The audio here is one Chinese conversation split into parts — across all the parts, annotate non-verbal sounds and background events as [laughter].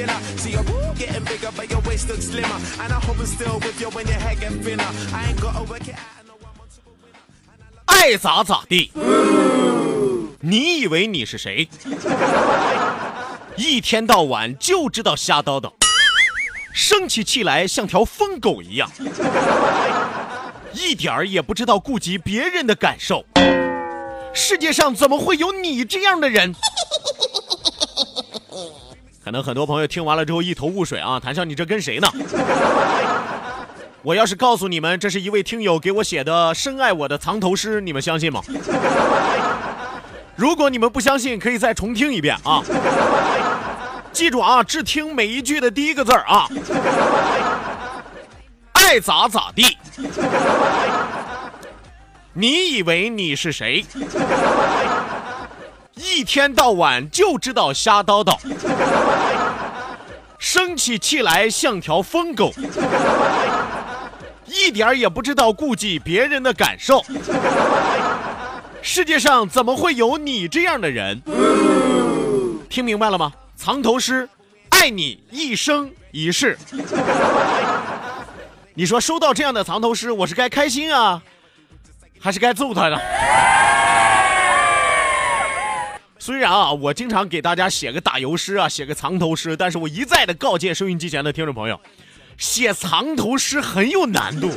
Killer. See your woo getting bigger, but your waist looks slimmer. And I hope I'm still with you when your hair get thinner. I ain't gotta work it out. I know I'm onto a winner. 爱咋咋地。你以为你是谁？一天到晚就知道瞎叨叨，生起气来像条疯狗一样，一点儿也不知道顾及别人的感受。世界上怎么会有你这样的人？可能很多朋友听完了之后一头雾水啊，谭笑，你这跟谁呢？我要是告诉你们，这是一位听友给我写的深爱我的藏头诗，你们相信吗？如果你们不相信，可以再重听一遍啊！记住啊，只听每一句的第一个字儿啊！爱咋咋地。你以为你是谁？一天到晚就知道瞎叨叨，生起气来像条疯狗。一点儿也不知道顾及别人的感受。世界上怎么会有你这样的人？听明白了吗？藏头诗，爱你一生一世。你说收到这样的藏头诗，我是该开心啊，还是该揍他呢？虽然啊，我经常给大家写个打油诗啊，写个藏头诗，但是我一再的告诫收音机前的听众朋友，写藏头诗很有难度，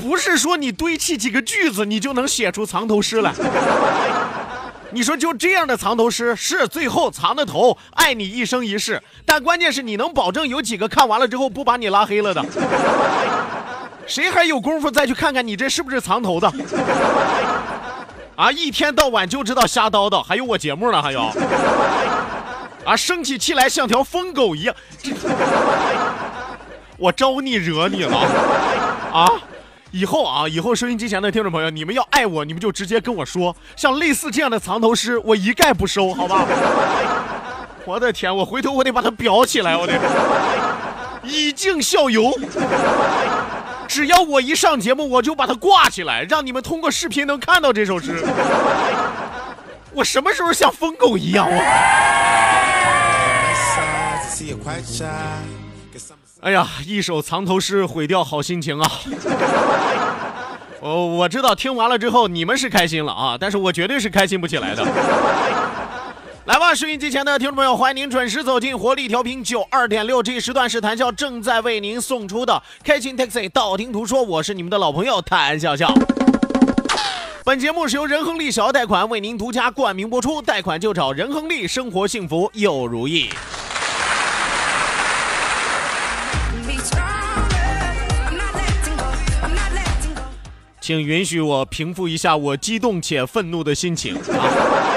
不是说你堆砌几个句子你就能写出藏头诗来。你说就这样的藏头诗，是最后藏的头，爱你一生一世，但关键是你能保证有几个看完了之后不把你拉黑了的？谁还有功夫再去看看你这是不是藏头的？啊，一天到晚就知道瞎叨叨，还有我节目呢，还有，[laughs] 啊，生起气来像条疯狗一样，[laughs] 我招你惹你了啊？以后啊，以后收音机前的听众朋友，你们要爱我，你们就直接跟我说，像类似这样的藏头诗，我一概不收，好吧？[laughs] 我的天，我回头我得把它裱起来，我得以儆效尤。只要我一上节目，我就把它挂起来，让你们通过视频能看到这首诗。[laughs] 我什么时候像疯狗一样？我，Sides, I see you're quite shy. Guess I'm 哎呀，一首藏头诗毁掉好心情啊！我 [laughs] 我知道听完了之后你们是开心了啊，但是我绝对是开心不起来的。来吧，收音机前的听众朋友，欢迎您准时走进活力调频九二点六，这一时段是谭笑正在为您送出的开心 Taxi，道听途说，我是你们的老朋友谭笑笑。本节目是由仁恒利小额贷款为您独家冠名播出，贷款就找仁恒利，生活幸福又如意。请允许我平复一下我激动且愤怒的心情啊！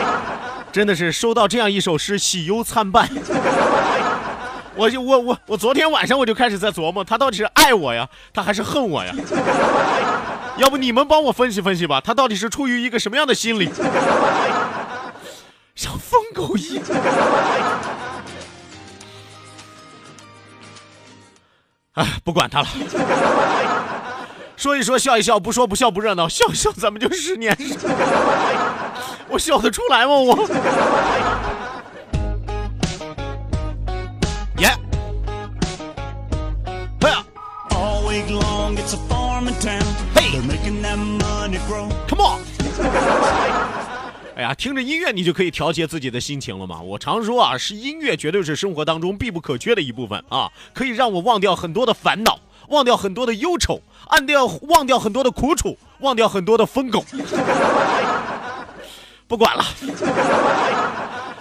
真的是收到这样一首诗，喜忧参半。[laughs] 我就我我我昨天晚上我就开始在琢磨，他到底是爱我呀，他还是恨我呀？[laughs] 要不你们帮我分析分析吧，他到底是出于一个什么样的心理？[laughs] 像疯狗一样。哎，不管他了。说一说笑一笑，不说不笑不热闹，笑笑咱们就十年。我笑得出来吗？我。耶！哎呀 All week long, it's a farming town. Hey. They're making that money grow.，Come on！哎呀，听着音乐你就可以调节自己的心情了嘛。我常说啊，是音乐绝对是生活当中必不可缺的一部分啊，可以让我忘掉很多的烦恼，忘掉很多的忧愁，按掉忘掉很多的苦楚，忘掉很多的疯狗。不管了。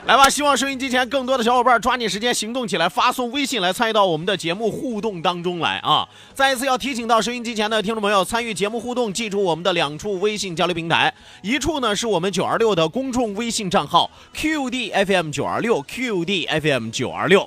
来吧，希望收音机前更多的小伙伴抓紧时间行动起来，发送微信来参与到我们的节目互动当中来啊！再一次要提醒到收音机前的听众朋友，参与节目互动，记住我们的两处微信交流平台，一处呢是我们九二六的公众微信账号 QDFM 九二六 QDFM 九二六。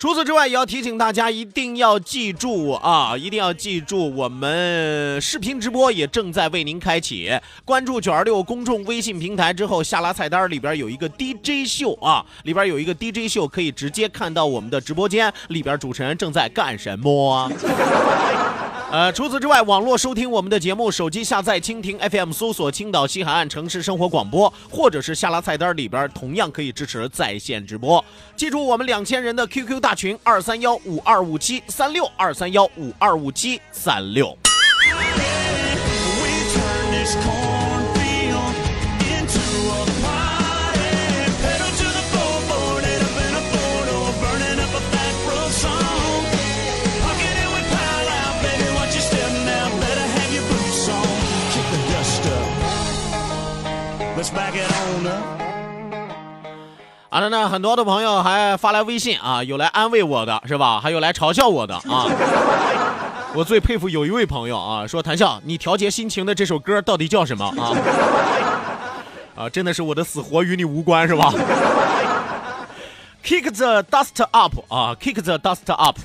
除此之外，也要提醒大家一定要记住啊，一定要记住，我们视频直播也正在为您开启。关注九二六公众微信平台之后，下拉菜单里边有一个 DJ 秀啊，里边有一个 DJ 秀，可以直接看到我们的直播间里边主持人正在干什么。[laughs] 呃，除此之外，网络收听我们的节目，手机下载蜻蜓 FM，搜索青岛西海岸城市生活广播，或者是下拉菜单里边同样可以支持在线直播。记住我们两千人的 QQ 大群二三幺五二五七三六二三幺五二五七三六。好了呢，很多的朋友还发来微信啊，有来安慰我的是吧？还有来嘲笑我的啊。[laughs] 我最佩服有一位朋友啊，说谭笑，你调节心情的这首歌到底叫什么啊？啊，真的是我的死活与你无关是吧？Kick the dust up 啊，Kick the dust up。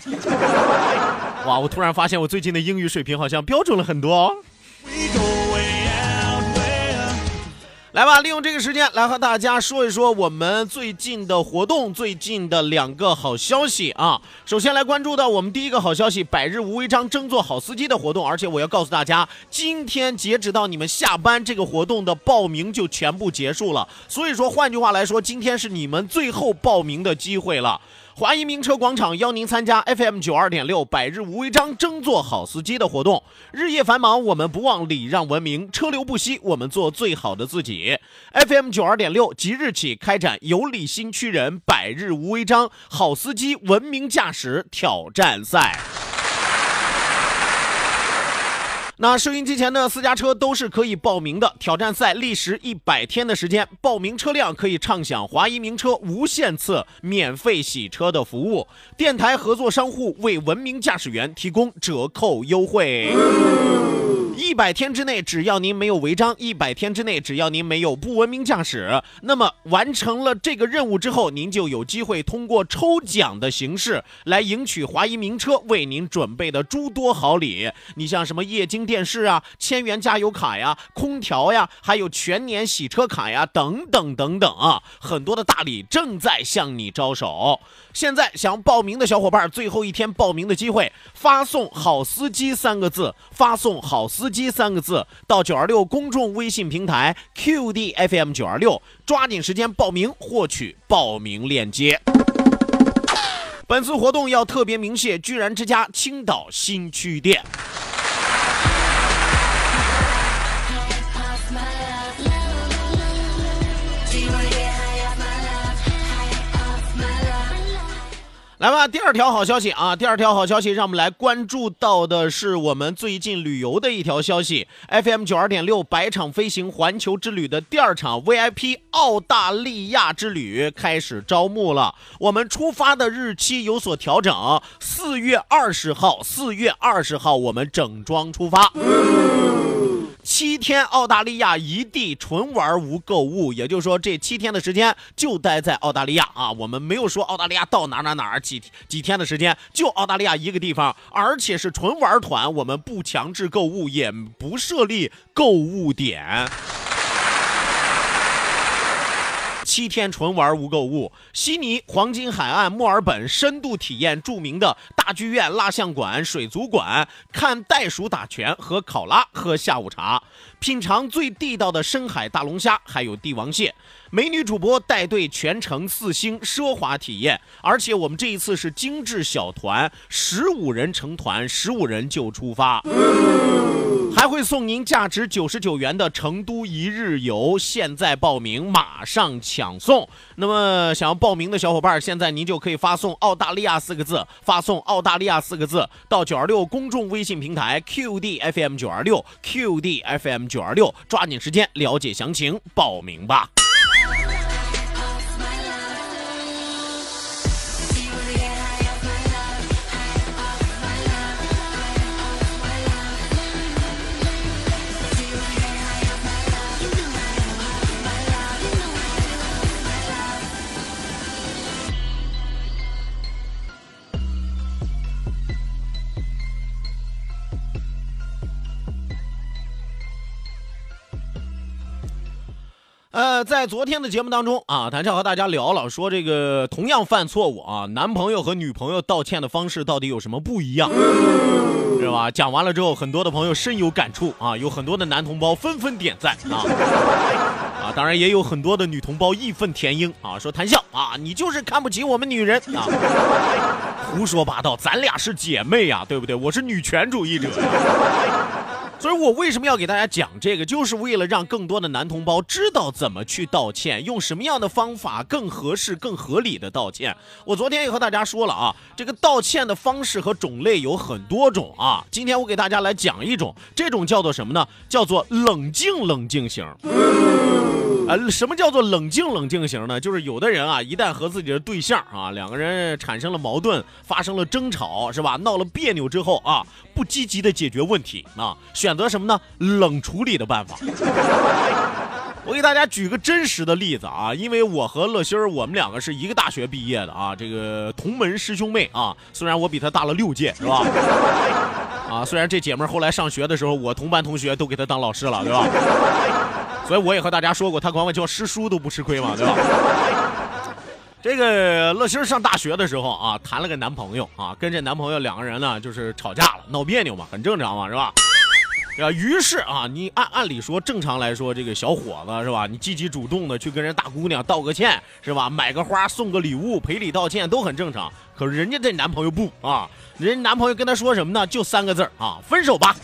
哇，我突然发现我最近的英语水平好像标准了很多哦。来吧，利用这个时间来和大家说一说我们最近的活动，最近的两个好消息啊。首先来关注到我们第一个好消息，百日无违章争做好司机的活动，而且我要告诉大家，今天截止到你们下班，这个活动的报名就全部结束了。所以说，换句话来说，今天是你们最后报名的机会了。华谊名车广场邀您参加 FM 九二点六百日无违章争做好司机的活动。日夜繁忙，我们不忘礼让文明；车流不息，我们做最好的自己。FM 九二点六即日起开展有理新区人百日无违章好司机文明驾驶挑战赛。那收音机前的私家车都是可以报名的，挑战赛历时一百天的时间，报名车辆可以畅享华谊名车无限次免费洗车的服务，电台合作商户为文明驾驶员提供折扣优惠。一百天之内，只要您没有违章；一百天之内，只要您没有不文明驾驶，那么完成了这个任务之后，您就有机会通过抽奖的形式来赢取华谊名车为您准备的诸多好礼。你像什么液晶电视啊、千元加油卡呀、空调呀，还有全年洗车卡呀，等等等等啊，很多的大礼正在向你招手。现在想报名的小伙伴，最后一天报名的机会，发送“好司机”三个字，发送“好司机”三个字到九二六公众微信平台 QDFM 九二六，抓紧时间报名，获取报名链接。本次活动要特别鸣谢居然之家青岛新区店。来吧，第二条好消息啊！第二条好消息，让我们来关注到的是我们最近旅游的一条消息。FM 九二点六百场飞行环球之旅的第二场 VIP 澳大利亚之旅开始招募了。我们出发的日期有所调整，四月二十号，四月二十号我们整装出发。七天澳大利亚一地纯玩无购物，也就是说这七天的时间就待在澳大利亚啊。我们没有说澳大利亚到哪哪哪几几天的时间，就澳大利亚一个地方，而且是纯玩团，我们不强制购物，也不设立购物点。七天纯玩无购物。悉尼黄金海岸墨尔本深度体验著名的大剧院、蜡像馆、水族馆，看袋鼠打拳和考拉，喝下午茶，品尝最地道的深海大龙虾，还有帝王蟹。美女主播带队全程四星奢华体验，而且我们这一次是精致小团，十五人成团，十五人就出发。还会送您价值九十九元的成都一日游，现在报名马上抢送。那么想要报名的小伙伴，现在您就可以发送“澳大利亚”四个字，发送“澳大利亚”四个字到九二六公众微信平台 QDFM 九二六 QDFM 九二六，抓紧时间了解详情，报名吧。呃，在昨天的节目当中啊，谭笑和大家聊了，说这个同样犯错误啊，男朋友和女朋友道歉的方式到底有什么不一样，是吧？讲完了之后，很多的朋友深有感触啊，有很多的男同胞纷纷点赞啊啊，当然也有很多的女同胞义愤填膺啊，说谭笑啊，你就是看不起我们女人啊，胡说八道，咱俩是姐妹呀、对不对？我是女权主义者。所以我为什么要给大家讲这个，就是为了让更多的男同胞知道怎么去道歉，用什么样的方法更合适、更合理的道歉。我昨天也和大家说了啊，这个道歉的方式和种类有很多种啊。今天我给大家来讲一种，这种叫做什么呢？叫做冷静冷静型。呃，什么叫做冷静冷静型呢？就是有的人啊，一旦和自己的对象啊两个人产生了矛盾，发生了争吵，是吧？闹了别扭之后啊，不积极的解决问题啊，选择什么呢？冷处理的办法。[laughs] 我给大家举个真实的例子啊，因为我和乐心儿，我们两个是一个大学毕业的啊，这个同门师兄妹啊，虽然我比他大了六届，是吧？[laughs] 啊，虽然这姐们儿后来上学的时候，我同班同学都给她当老师了，对吧？所以我也和大家说过，他管我叫师叔都不吃亏嘛，对吧？[laughs] 这个乐心上大学的时候啊，谈了个男朋友啊，跟这男朋友两个人呢就是吵架了，闹别扭嘛，很正常嘛，是吧？啊，于是啊，你按按理说，正常来说，这个小伙子是吧？你积极主动的去跟人大姑娘道个歉是吧？买个花，送个礼物，赔礼道歉都很正常。可是人家这男朋友不啊，人家男朋友跟她说什么呢？就三个字啊，分手吧。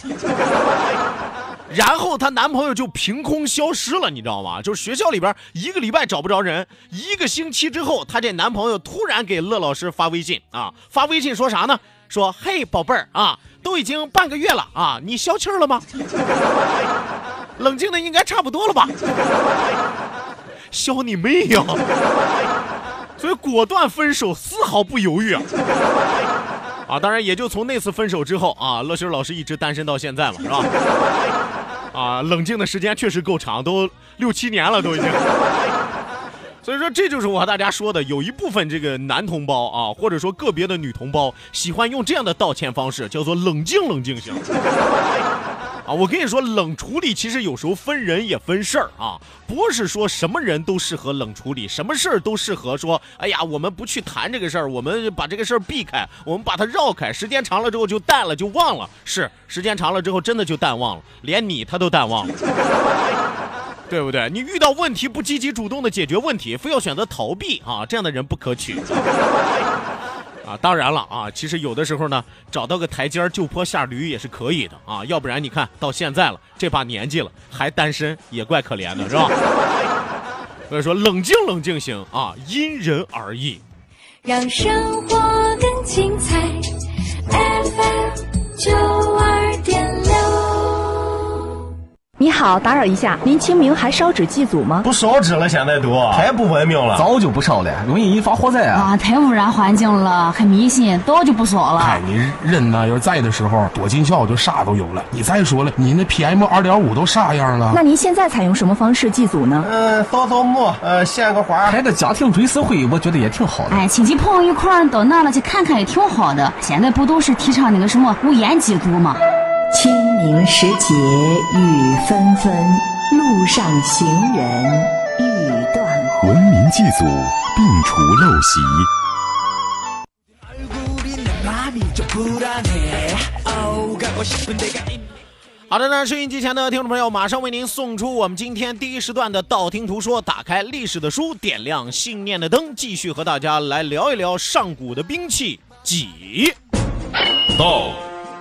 然后她男朋友就凭空消失了，你知道吗？就是学校里边一个礼拜找不着人，一个星期之后，她这男朋友突然给乐老师发微信啊，发微信说啥呢？说嘿，宝贝儿啊，都已经半个月了啊，你消气儿了吗？[laughs] 冷静的应该差不多了吧？消你妹呀！所以果断分手，丝毫不犹豫啊！啊，当然也就从那次分手之后啊，乐心老师一直单身到现在嘛，是吧？[laughs] 啊，冷静的时间确实够长，都六七年了，[laughs] 都已经。所以说，这就是我和大家说的，有一部分这个男同胞啊，或者说个别的女同胞，喜欢用这样的道歉方式，叫做冷静冷静型。我跟你说，冷处理其实有时候分人也分事儿啊，不是说什么人都适合冷处理，什么事儿都适合说，哎呀，我们不去谈这个事儿，我们把这个事儿避开，我们把它绕开，时间长了之后就淡了，就忘了。是，时间长了之后真的就淡忘了，连你他都淡忘了。[laughs] 对不对？你遇到问题不积极主动的解决问题，非要选择逃避啊，这样的人不可取。当然了啊，其实有的时候呢，找到个台阶儿就坡下驴也是可以的啊，要不然你看到现在了，这把年纪了还单身，也怪可怜的，是吧？[laughs] 所以说，冷静冷静行啊，因人而异。让生活更精彩。FM 九你好，打扰一下，您清明还烧纸祭祖吗？不烧纸了，现在都太不文明了。早就不烧了，容易引发火灾啊！啊，太污染环境了，很迷信，早就不烧了。哎，你人呢，要是在的时候多尽孝，就啥都有了。你再说了，你那 PM 二点五都啥样了？那您现在采用什么方式祭祖呢？嗯，扫扫墓，呃，献个花。开个家庭追思会，我觉得也挺好的。哎，亲戚朋友一块儿到那了去看看也挺好的。现在不都是提倡那个什么无烟祭祖吗？清明时节雨纷纷，路上行人欲断魂。文明祭祖，并除陋习。好的那，收音机前的听众朋友，马上为您送出我们今天第一时段的道听途说。打开历史的书，点亮信念的灯，继续和大家来聊一聊上古的兵器戟。道，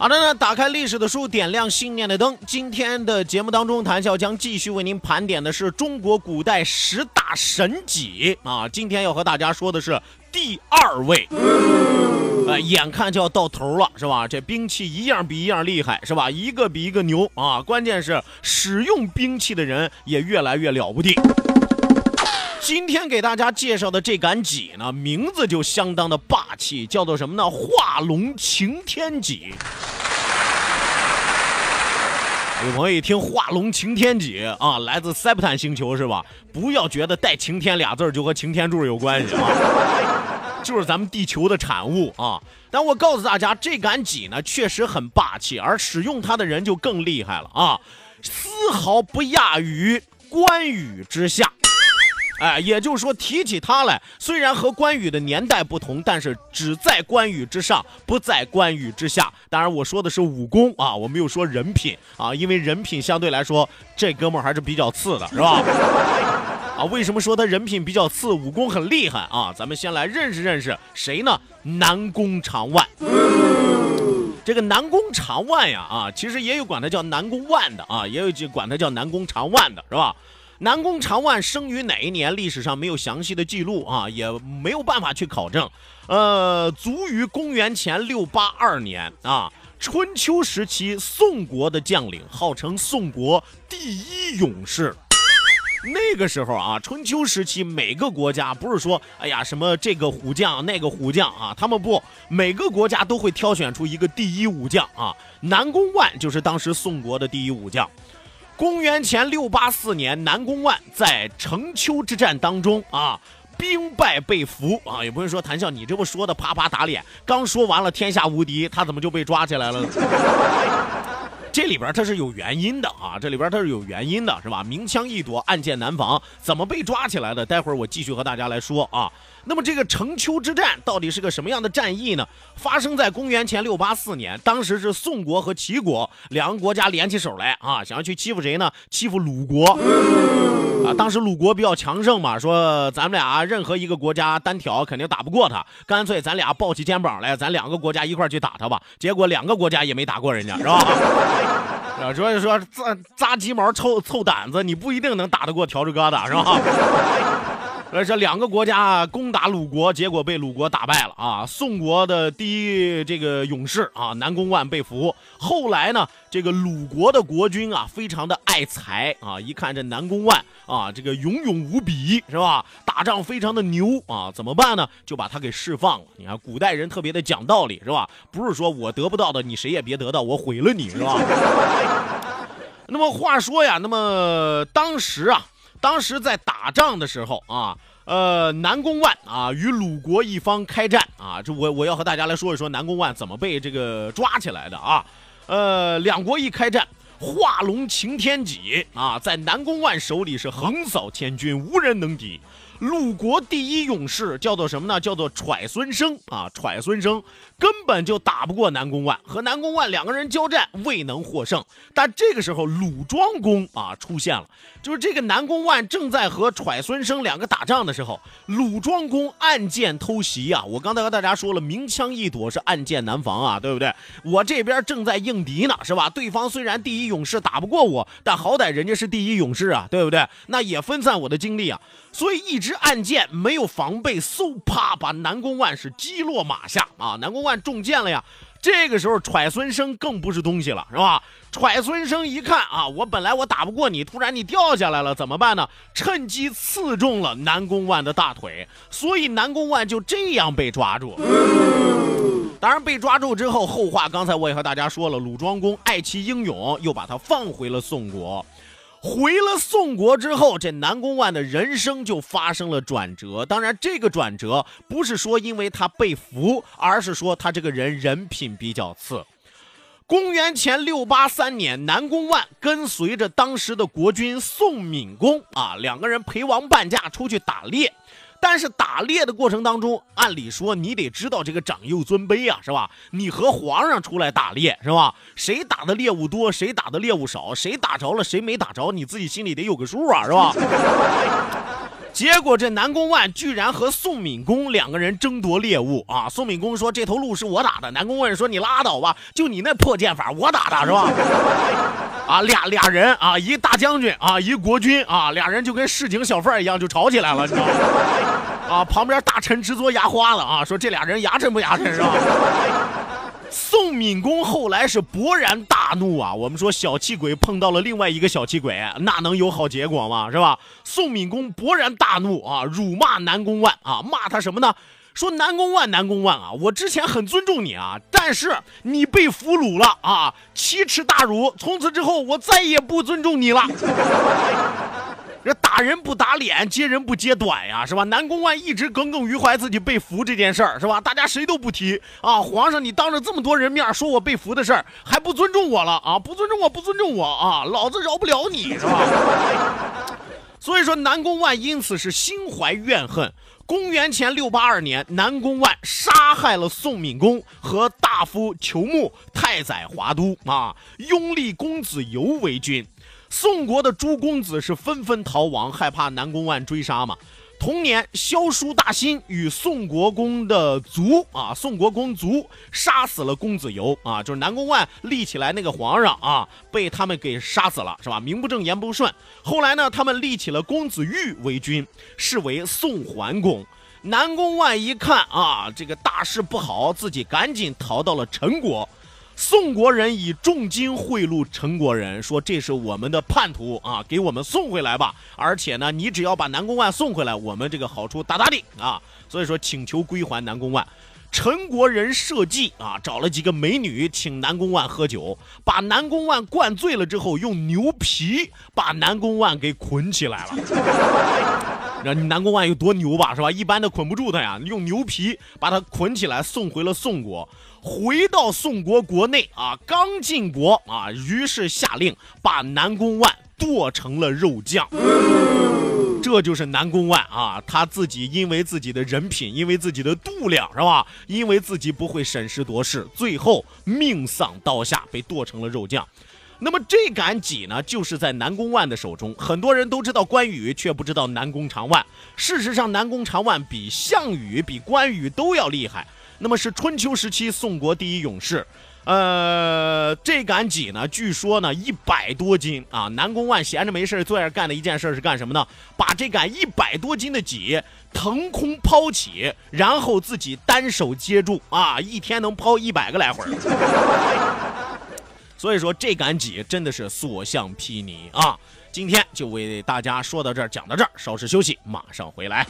好的呢，打开历史的书，点亮信念的灯。今天的节目当中，谈笑将继续为您盘点的是中国古代十大神戟啊。今天要和大家说的是第二位。呃，[laughs] 眼看就要到头了，是吧？这兵器一样比一样厉害，是吧？一个比一个牛啊！关键是使用兵器的人也越来越了不地。今天给大家介绍的这杆戟呢，名字就相当的霸气，叫做什么呢？画龙擎天戟。有朋友一听“画龙擎天戟”啊，来自塞普坦星球是吧？不要觉得带“擎天”俩字儿就和擎天柱有关系啊，[laughs] 就是咱们地球的产物啊。但我告诉大家，这杆戟呢确实很霸气，而使用它的人就更厉害了啊，丝毫不亚于关羽之下。哎，也就是说，提起他来，虽然和关羽的年代不同，但是只在关羽之上，不在关羽之下。当然，我说的是武功啊，我没有说人品啊，因为人品相对来说，这哥们儿还是比较次的，是吧？[laughs] 啊，为什么说他人品比较次，武功很厉害啊？咱们先来认识认识谁呢？南宫长万。这个南宫长万呀，啊，其实也有管他叫南宫万的啊，也有就管他叫南宫长万的，是吧？南宫长万生于哪一年？历史上没有详细的记录啊，也没有办法去考证。呃，卒于公元前六八二年啊，春秋时期宋国的将领，号称宋国第一勇士。那个时候啊，春秋时期每个国家不是说，哎呀，什么这个虎将那个虎将啊，他们不，每个国家都会挑选出一个第一武将啊。南宫万就是当时宋国的第一武将。公元前六八四年，南宫万在城丘之战当中啊，兵败被俘啊。有朋友说，谭笑，你这不说的啪啪打脸，刚说完了天下无敌，他怎么就被抓起来了呢？这里边它是有原因的啊，这里边它是有原因的，是吧？明枪易躲，暗箭难防，怎么被抓起来的？待会儿我继续和大家来说啊。那么这个城丘之战到底是个什么样的战役呢？发生在公元前六八四年，当时是宋国和齐国两个国家联起手来啊，想要去欺负谁呢？欺负鲁国啊。当时鲁国比较强盛嘛，说咱们俩任何一个国家单挑肯定打不过他，干脆咱俩抱起肩膀来，咱两个国家一块去打他吧。结果两个国家也没打过人家，是吧？[laughs] 啊，所以说扎扎鸡毛凑凑胆子，你不一定能打得过笤帚疙瘩，是吧？[laughs] 而这两个国家攻打鲁国，结果被鲁国打败了啊！宋国的第一这个勇士啊，南宫万被俘。后来呢，这个鲁国的国君啊，非常的爱才啊，一看这南宫万啊，这个勇勇无比是吧？打仗非常的牛啊，怎么办呢？就把他给释放了。你看古代人特别的讲道理是吧？不是说我得不到的，你谁也别得到，我毁了你是吧？那么话说呀，那么当时啊。当时在打仗的时候啊，呃，南宫万啊与鲁国一方开战啊，这我我要和大家来说一说南宫万怎么被这个抓起来的啊，呃，两国一开战，画龙擎天戟啊，在南宫万手里是横扫千军，无人能敌。鲁国第一勇士叫做什么呢？叫做揣孙生啊，揣孙生根本就打不过南宫万，和南宫万两个人交战未能获胜。但这个时候鲁庄公啊出现了，就是这个南宫万正在和揣孙生两个打仗的时候，鲁庄公暗箭偷袭啊！我刚才和大家说了，明枪易躲是暗箭难防啊，对不对？我这边正在应敌呢，是吧？对方虽然第一勇士打不过我，但好歹人家是第一勇士啊，对不对？那也分散我的精力啊，所以一直。暗箭没有防备，嗖啪把南宫万是击落马下啊！南宫万中箭了呀，这个时候，揣孙生更不是东西了，是吧？揣孙生一看啊，我本来我打不过你，突然你掉下来了，怎么办呢？趁机刺中了南宫万的大腿，所以南宫万就这样被抓住。当然，被抓住之后，后话刚才我也和大家说了，鲁庄公爱其英勇，又把他放回了宋国。回了宋国之后，这南宫万的人生就发生了转折。当然，这个转折不是说因为他被俘，而是说他这个人人品比较次。公元前六八三年，南宫万跟随着当时的国君宋敏公啊，两个人陪王伴驾出去打猎。但是打猎的过程当中，按理说你得知道这个长幼尊卑啊，是吧？你和皇上出来打猎，是吧？谁打的猎物多，谁打的猎物少，谁打着了，谁没打着，你自己心里得有个数啊，是吧？结果这南宫万居然和宋敏公两个人争夺猎物啊！宋敏公说这头鹿是我打的，南宫万说你拉倒吧，就你那破剑法，我打的是吧？[laughs] 啊，俩俩人啊，一大将军啊，一国君啊，俩人就跟市井小贩一样就吵起来了，你知道吗？[laughs] 啊，旁边大臣直嘬牙花了啊，说这俩人牙碜不牙碜是吧？宋敏公后来是勃然大怒啊！我们说小气鬼碰到了另外一个小气鬼，那能有好结果吗？是吧？宋敏公勃然大怒啊，辱骂南宫万啊，骂他什么呢？说南宫万，南宫万啊，我之前很尊重你啊，但是你被俘虏了啊，奇耻大辱！从此之后，我再也不尊重你了。这打人不打脸，揭人不揭短呀，是吧？南宫万一直耿耿于怀自己被俘这件事儿，是吧？大家谁都不提啊。皇上，你当着这么多人面说我被俘的事儿，还不尊重我了啊？不尊重我，不尊重我啊！老子饶不了你，是吧？[laughs] 所以说，南宫万因此是心怀怨恨。公元前六八二年，南宫万杀害了宋闵公和大夫裘木、太宰华都啊，拥立公子游为君。宋国的诸公子是纷纷逃亡，害怕南宫万追杀嘛。同年，萧叔大辛与宋国公的族啊，宋国公族杀死了公子游啊，就是南宫万立起来那个皇上啊，被他们给杀死了，是吧？名不正言不顺。后来呢，他们立起了公子玉为君，是为宋桓公。南宫万一看啊，这个大事不好，自己赶紧逃到了陈国。宋国人以重金贿赂陈国人，说这是我们的叛徒啊，给我们送回来吧。而且呢，你只要把南宫万送回来，我们这个好处大大的啊。所以说，请求归还南宫万。陈国人设计啊，找了几个美女请南宫万喝酒，把南宫万灌醉了之后，用牛皮把南宫万给捆起来了。[laughs] 那南宫万有多牛吧，是吧？一般的捆不住他呀，用牛皮把他捆起来，送回了宋国。回到宋国国内啊，刚进国啊，于是下令把南宫万剁成了肉酱。这就是南宫万啊，他自己因为自己的人品，因为自己的度量，是吧？因为自己不会审时度势，最后命丧刀下，被剁成了肉酱。那么这杆戟呢，就是在南宫万的手中。很多人都知道关羽，却不知道南宫长万。事实上，南宫长万比项羽、比关羽都要厉害。那么是春秋时期宋国第一勇士。呃，这杆戟呢，据说呢一百多斤啊。南宫万闲着没事最爱干的一件事是干什么呢？把这杆一百多斤的戟腾空抛起，然后自己单手接住啊，一天能抛一百个来回儿。[laughs] 所以说这杆戟真的是所向披靡啊！今天就为大家说到这儿，讲到这儿，稍事休息，马上回来。